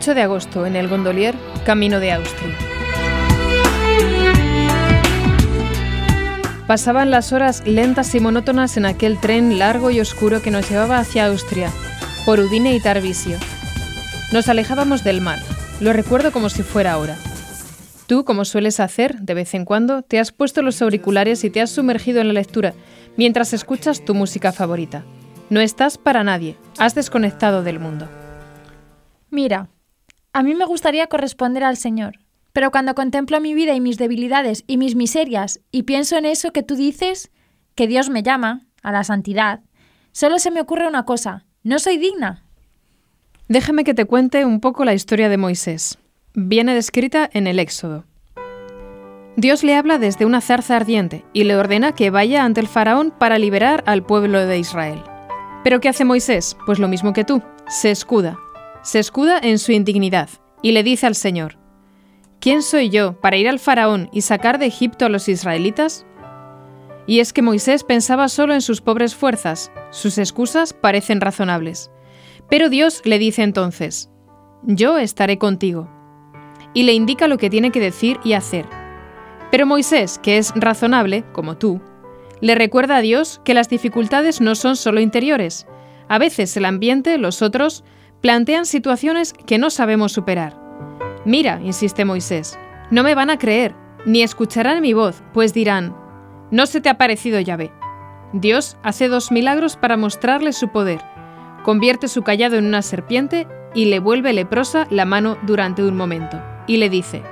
8 de agosto, en el Gondolier, camino de Austria. Pasaban las horas lentas y monótonas en aquel tren largo y oscuro que nos llevaba hacia Austria, por Udine y Tarvisio. Nos alejábamos del mar, lo recuerdo como si fuera ahora. Tú, como sueles hacer de vez en cuando, te has puesto los auriculares y te has sumergido en la lectura mientras escuchas tu música favorita. No estás para nadie, has desconectado del mundo. Mira, a mí me gustaría corresponder al Señor, pero cuando contemplo mi vida y mis debilidades y mis miserias y pienso en eso que tú dices, que Dios me llama, a la santidad, solo se me ocurre una cosa, no soy digna. Déjame que te cuente un poco la historia de Moisés. Viene descrita en el Éxodo. Dios le habla desde una zarza ardiente y le ordena que vaya ante el faraón para liberar al pueblo de Israel. ¿Pero qué hace Moisés? Pues lo mismo que tú, se escuda, se escuda en su indignidad y le dice al Señor, ¿quién soy yo para ir al faraón y sacar de Egipto a los israelitas? Y es que Moisés pensaba solo en sus pobres fuerzas, sus excusas parecen razonables. Pero Dios le dice entonces, yo estaré contigo. Y le indica lo que tiene que decir y hacer. Pero Moisés, que es razonable, como tú, le recuerda a Dios que las dificultades no son solo interiores. A veces el ambiente, los otros, plantean situaciones que no sabemos superar. Mira, insiste Moisés, no me van a creer, ni escucharán mi voz, pues dirán, no se te ha parecido Yahvé. Dios hace dos milagros para mostrarle su poder. Convierte su callado en una serpiente y le vuelve leprosa la mano durante un momento. Y le dice,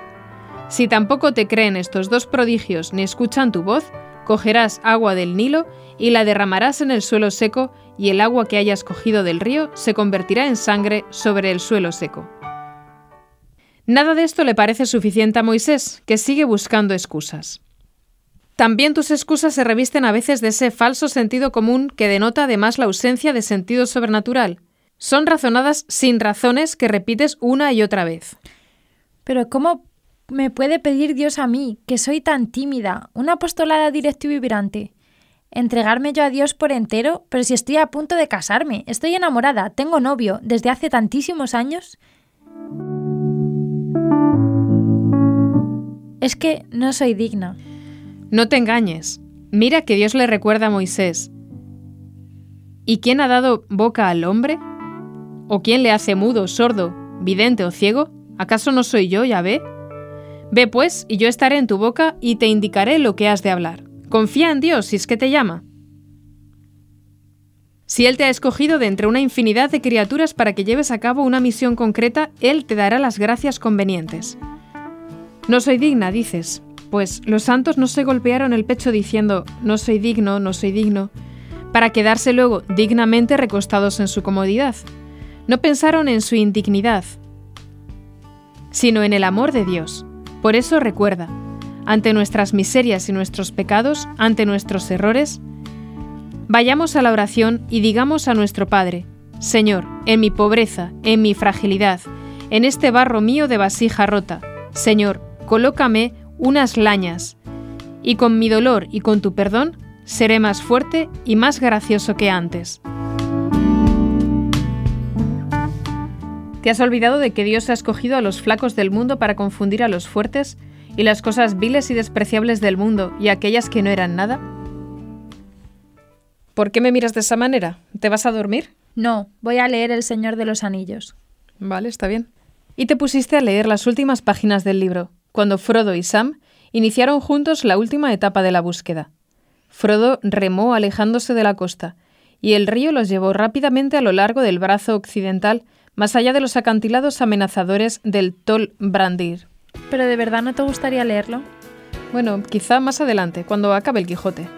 si tampoco te creen estos dos prodigios ni escuchan tu voz, cogerás agua del Nilo y la derramarás en el suelo seco y el agua que hayas cogido del río se convertirá en sangre sobre el suelo seco. Nada de esto le parece suficiente a Moisés, que sigue buscando excusas. También tus excusas se revisten a veces de ese falso sentido común que denota además la ausencia de sentido sobrenatural. Son razonadas sin razones que repites una y otra vez. Pero ¿cómo me puede pedir Dios a mí, que soy tan tímida, una apostolada directa y vibrante? entregarme yo a Dios por entero, pero si estoy a punto de casarme, estoy enamorada, tengo novio desde hace tantísimos años. Es que no soy digna. No te engañes. Mira que Dios le recuerda a Moisés. ¿Y quién ha dado boca al hombre? ¿O quién le hace mudo, sordo, vidente o ciego? ¿Acaso no soy yo, ya ve? Ve pues, y yo estaré en tu boca y te indicaré lo que has de hablar. Confía en Dios si es que te llama. Si Él te ha escogido de entre una infinidad de criaturas para que lleves a cabo una misión concreta, Él te dará las gracias convenientes. No soy digna, dices. Pues los santos no se golpearon el pecho diciendo, no soy digno, no soy digno, para quedarse luego dignamente recostados en su comodidad. No pensaron en su indignidad, sino en el amor de Dios. Por eso recuerda, ante nuestras miserias y nuestros pecados, ante nuestros errores, vayamos a la oración y digamos a nuestro Padre, Señor, en mi pobreza, en mi fragilidad, en este barro mío de vasija rota, Señor, colócame unas lañas, y con mi dolor y con tu perdón seré más fuerte y más gracioso que antes. ¿Te has olvidado de que Dios ha escogido a los flacos del mundo para confundir a los fuertes y las cosas viles y despreciables del mundo y aquellas que no eran nada? ¿Por qué me miras de esa manera? ¿Te vas a dormir? No, voy a leer El Señor de los Anillos. Vale, está bien. Y te pusiste a leer las últimas páginas del libro, cuando Frodo y Sam iniciaron juntos la última etapa de la búsqueda. Frodo remó alejándose de la costa, y el río los llevó rápidamente a lo largo del brazo occidental, más allá de los acantilados amenazadores del Tol Brandir. ¿Pero de verdad no te gustaría leerlo? Bueno, quizá más adelante, cuando acabe el Quijote.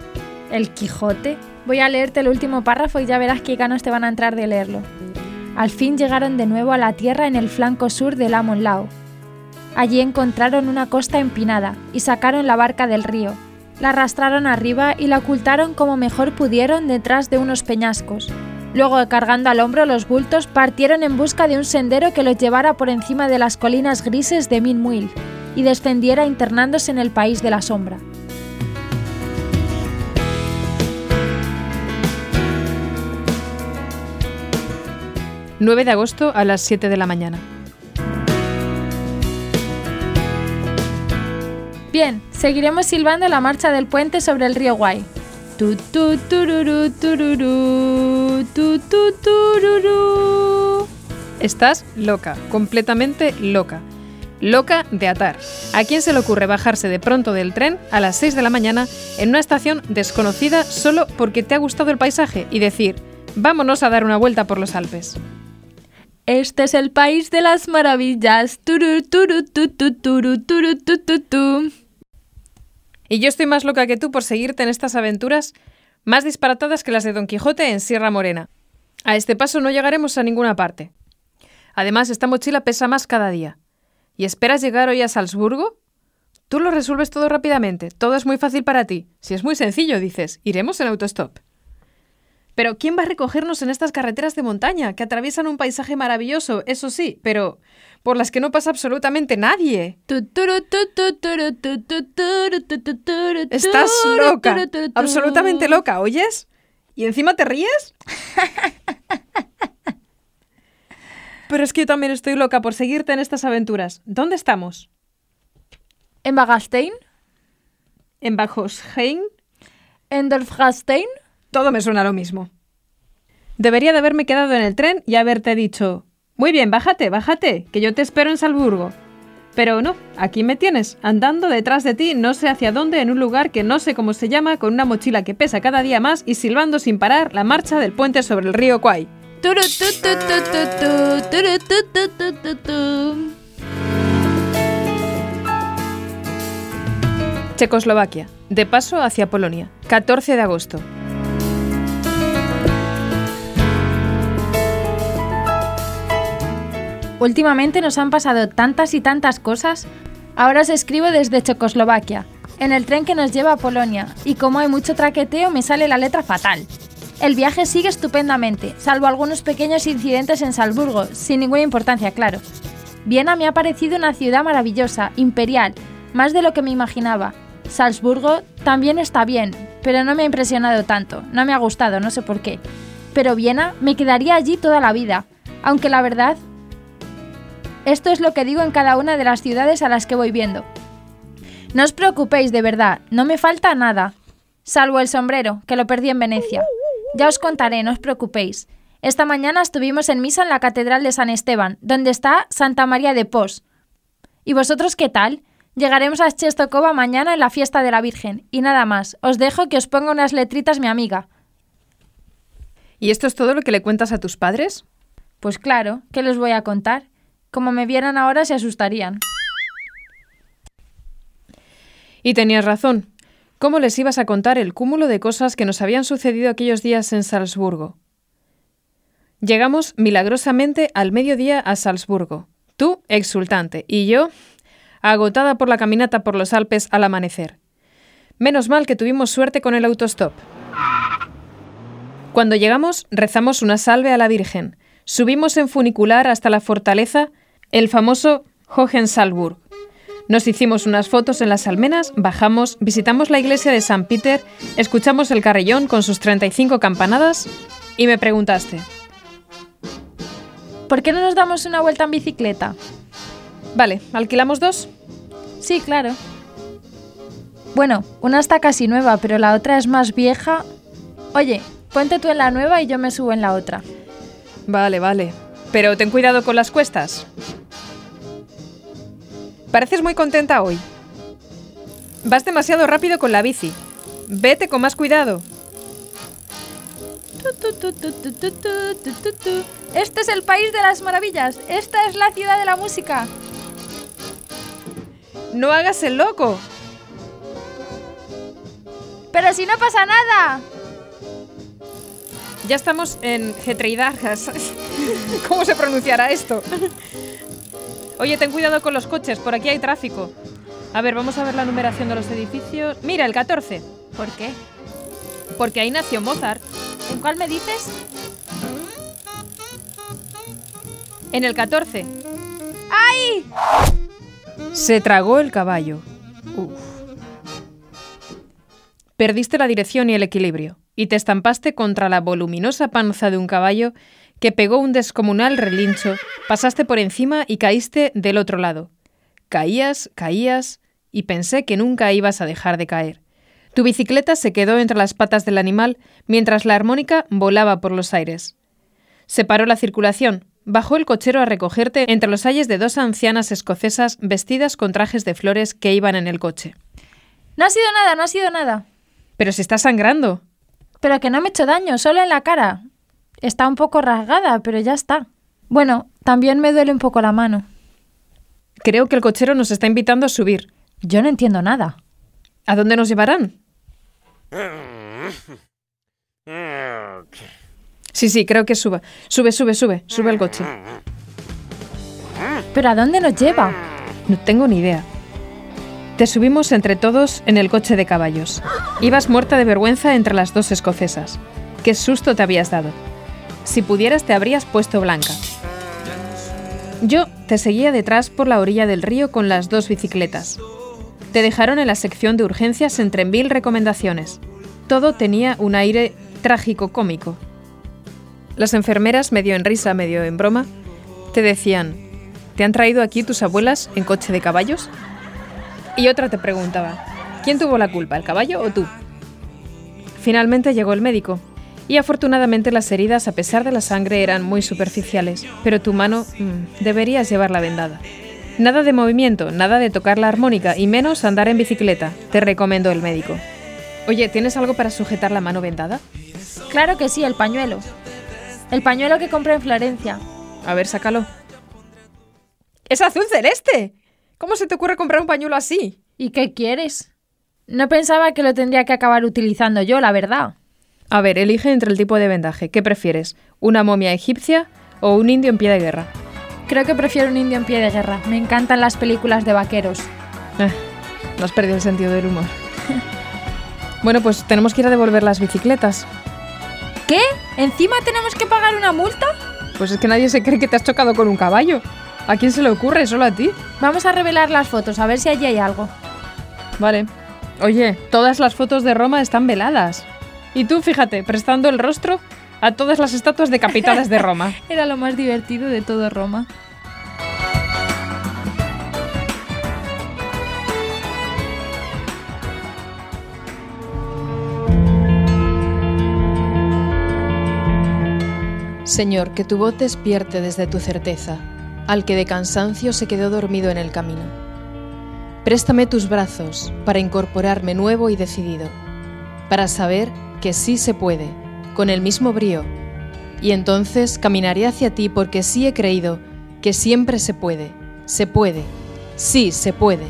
¿El Quijote? Voy a leerte el último párrafo y ya verás qué ganas te van a entrar de leerlo. Al fin llegaron de nuevo a la tierra en el flanco sur del Amonlao. Allí encontraron una costa empinada y sacaron la barca del río. La arrastraron arriba y la ocultaron como mejor pudieron detrás de unos peñascos. Luego, cargando al hombro los bultos, partieron en busca de un sendero que los llevara por encima de las colinas grises de Minmuil y descendiera internándose en el país de la sombra. ...9 de agosto a las 7 de la mañana. Bien, seguiremos silbando la marcha del puente sobre el río Guay. Estás loca, completamente loca. Loca de atar. ¿A quién se le ocurre bajarse de pronto del tren a las 6 de la mañana en una estación desconocida solo porque te ha gustado el paisaje y decir, vámonos a dar una vuelta por los Alpes? Este es el país de las maravillas. Turu, turu, tu, tu, turu, turu, tu, tu, tu. Y yo estoy más loca que tú por seguirte en estas aventuras más disparatadas que las de Don Quijote en Sierra Morena. A este paso no llegaremos a ninguna parte. Además, esta mochila pesa más cada día. ¿Y esperas llegar hoy a Salzburgo? Tú lo resuelves todo rápidamente, todo es muy fácil para ti. Si es muy sencillo, dices, iremos en autostop. Pero ¿quién va a recogernos en estas carreteras de montaña que atraviesan un paisaje maravilloso, eso sí, pero por las que no pasa absolutamente nadie? Estás loca, absolutamente loca, ¿oyes? ¿Y encima te ríes? Pero es que yo también estoy loca por seguirte en estas aventuras. ¿Dónde estamos? ¿En Bagastein? ¿En Bajosheim? ¿En Dorfgastein? Todo me suena lo mismo. Debería de haberme quedado en el tren y haberte dicho, muy bien, bájate, bájate, que yo te espero en Salzburgo. Pero no, aquí me tienes, andando detrás de ti no sé hacia dónde en un lugar que no sé cómo se llama, con una mochila que pesa cada día más y silbando sin parar la marcha del puente sobre el río Kwai. Checoslovaquia, de paso hacia Polonia, 14 de agosto. Últimamente nos han pasado tantas y tantas cosas. Ahora os escribo desde Checoslovaquia, en el tren que nos lleva a Polonia, y como hay mucho traqueteo me sale la letra fatal. El viaje sigue estupendamente, salvo algunos pequeños incidentes en Salzburgo, sin ninguna importancia, claro. Viena me ha parecido una ciudad maravillosa, imperial, más de lo que me imaginaba. Salzburgo también está bien, pero no me ha impresionado tanto, no me ha gustado, no sé por qué. Pero Viena me quedaría allí toda la vida, aunque la verdad esto es lo que digo en cada una de las ciudades a las que voy viendo. No os preocupéis, de verdad, no me falta nada. Salvo el sombrero, que lo perdí en Venecia. Ya os contaré, no os preocupéis. Esta mañana estuvimos en misa en la Catedral de San Esteban, donde está Santa María de Pos. ¿Y vosotros qué tal? Llegaremos a Chestokova mañana en la fiesta de la Virgen. Y nada más, os dejo que os ponga unas letritas mi amiga. ¿Y esto es todo lo que le cuentas a tus padres? Pues claro, ¿qué les voy a contar? Como me vieran ahora se asustarían. Y tenías razón. ¿Cómo les ibas a contar el cúmulo de cosas que nos habían sucedido aquellos días en Salzburgo? Llegamos milagrosamente al mediodía a Salzburgo. Tú, exultante, y yo, agotada por la caminata por los Alpes al amanecer. Menos mal que tuvimos suerte con el autostop. Cuando llegamos, rezamos una salve a la Virgen. Subimos en funicular hasta la fortaleza el famoso Hohensalburg. Nos hicimos unas fotos en las almenas, bajamos, visitamos la iglesia de San Peter, escuchamos el carrillón con sus 35 campanadas y me preguntaste. ¿Por qué no nos damos una vuelta en bicicleta? Vale, ¿alquilamos dos? Sí, claro. Bueno, una está casi nueva, pero la otra es más vieja. Oye, ponte tú en la nueva y yo me subo en la otra. Vale, vale. Pero ten cuidado con las cuestas. Pareces muy contenta hoy. Vas demasiado rápido con la bici. Vete con más cuidado. Este es el país de las maravillas. Esta es la ciudad de la música. No hagas el loco. Pero si no pasa nada. Ya estamos en Getreidarjas. ¿Cómo se pronunciará esto? Oye, ten cuidado con los coches, por aquí hay tráfico. A ver, vamos a ver la numeración de los edificios. Mira, el 14. ¿Por qué? Porque ahí nació Mozart. ¿En cuál me dices? En el 14. ¡Ay! Se tragó el caballo. Uf. Perdiste la dirección y el equilibrio, y te estampaste contra la voluminosa panza de un caballo que pegó un descomunal relincho, pasaste por encima y caíste del otro lado. Caías, caías, y pensé que nunca ibas a dejar de caer. Tu bicicleta se quedó entre las patas del animal mientras la armónica volaba por los aires. Se paró la circulación, bajó el cochero a recogerte entre los ayes de dos ancianas escocesas vestidas con trajes de flores que iban en el coche. No ha sido nada, no ha sido nada. Pero se está sangrando. Pero que no me he hecho daño, solo en la cara. Está un poco rasgada, pero ya está. Bueno, también me duele un poco la mano. Creo que el cochero nos está invitando a subir. Yo no entiendo nada. ¿A dónde nos llevarán? Sí, sí, creo que suba. Sube, sube, sube. Sube el coche. ¿Pero a dónde nos lleva? No tengo ni idea. Te subimos entre todos en el coche de caballos. Ibas muerta de vergüenza entre las dos escocesas. Qué susto te habías dado. Si pudieras te habrías puesto blanca. Yo te seguía detrás por la orilla del río con las dos bicicletas. Te dejaron en la sección de urgencias entre mil recomendaciones. Todo tenía un aire trágico cómico. Las enfermeras, medio en risa, medio en broma, te decían, ¿te han traído aquí tus abuelas en coche de caballos? Y otra te preguntaba, ¿quién tuvo la culpa, el caballo o tú? Finalmente llegó el médico, y afortunadamente las heridas, a pesar de la sangre, eran muy superficiales, pero tu mano mmm, deberías llevarla vendada. Nada de movimiento, nada de tocar la armónica y menos andar en bicicleta, te recomendó el médico. Oye, ¿tienes algo para sujetar la mano vendada? Claro que sí, el pañuelo. El pañuelo que compré en Florencia. A ver, sácalo. ¡Es azul celeste! ¿Cómo se te ocurre comprar un pañuelo así? ¿Y qué quieres? No pensaba que lo tendría que acabar utilizando yo, la verdad. A ver, elige entre el tipo de vendaje. ¿Qué prefieres? ¿Una momia egipcia o un indio en pie de guerra? Creo que prefiero un indio en pie de guerra. Me encantan las películas de vaqueros. Eh, no has perdido el sentido del humor. bueno, pues tenemos que ir a devolver las bicicletas. ¿Qué? ¿Encima tenemos que pagar una multa? Pues es que nadie se cree que te has chocado con un caballo. ¿A quién se le ocurre? Solo a ti. Vamos a revelar las fotos, a ver si allí hay algo. Vale. Oye, todas las fotos de Roma están veladas. Y tú, fíjate, prestando el rostro a todas las estatuas decapitadas de Roma. Era lo más divertido de todo Roma. Señor, que tu voz despierte desde tu certeza al que de cansancio se quedó dormido en el camino. Préstame tus brazos para incorporarme nuevo y decidido, para saber que sí se puede, con el mismo brío, y entonces caminaré hacia ti porque sí he creído que siempre se puede, se puede, sí se puede.